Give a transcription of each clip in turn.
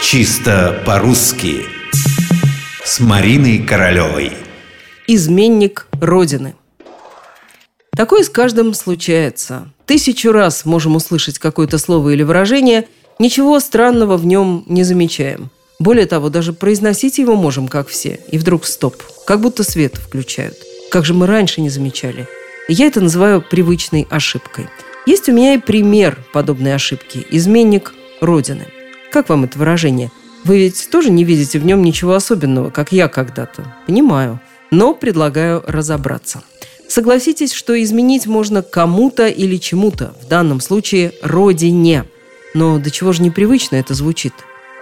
Чисто по-русски С Мариной Королевой Изменник Родины Такое с каждым случается. Тысячу раз можем услышать какое-то слово или выражение, ничего странного в нем не замечаем. Более того, даже произносить его можем, как все. И вдруг стоп, как будто свет включают. Как же мы раньше не замечали. Я это называю привычной ошибкой. Есть у меня и пример подобной ошибки – изменник Родины – как вам это выражение? Вы ведь тоже не видите в нем ничего особенного, как я когда-то. Понимаю. Но предлагаю разобраться. Согласитесь, что изменить можно кому-то или чему-то, в данном случае родине. Но до чего же непривычно это звучит?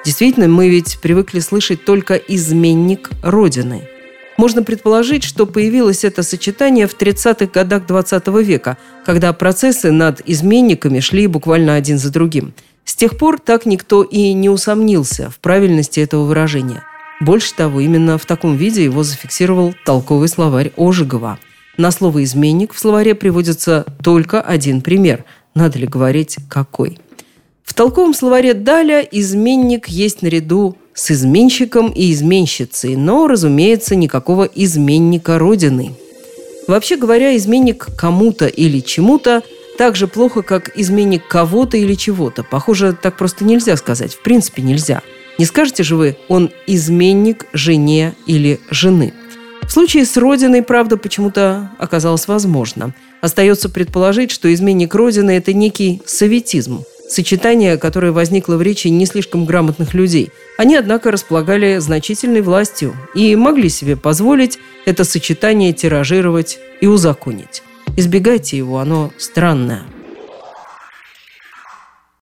Действительно, мы ведь привыкли слышать только «изменник Родины». Можно предположить, что появилось это сочетание в 30-х годах 20 века, когда процессы над изменниками шли буквально один за другим – с тех пор так никто и не усомнился в правильности этого выражения. Больше того, именно в таком виде его зафиксировал толковый словарь Ожегова. На слово «изменник» в словаре приводится только один пример. Надо ли говорить, какой? В толковом словаре Даля изменник есть наряду с изменщиком и изменщицей, но, разумеется, никакого изменника Родины. Вообще говоря, изменник кому-то или чему-то – так же плохо, как изменник кого-то или чего-то. Похоже, так просто нельзя сказать. В принципе, нельзя. Не скажете же вы, он изменник жене или жены. В случае с Родиной, правда, почему-то оказалось возможно. Остается предположить, что изменник Родины – это некий советизм, сочетание, которое возникло в речи не слишком грамотных людей. Они, однако, располагали значительной властью и могли себе позволить это сочетание тиражировать и узаконить. Избегайте его, оно странное.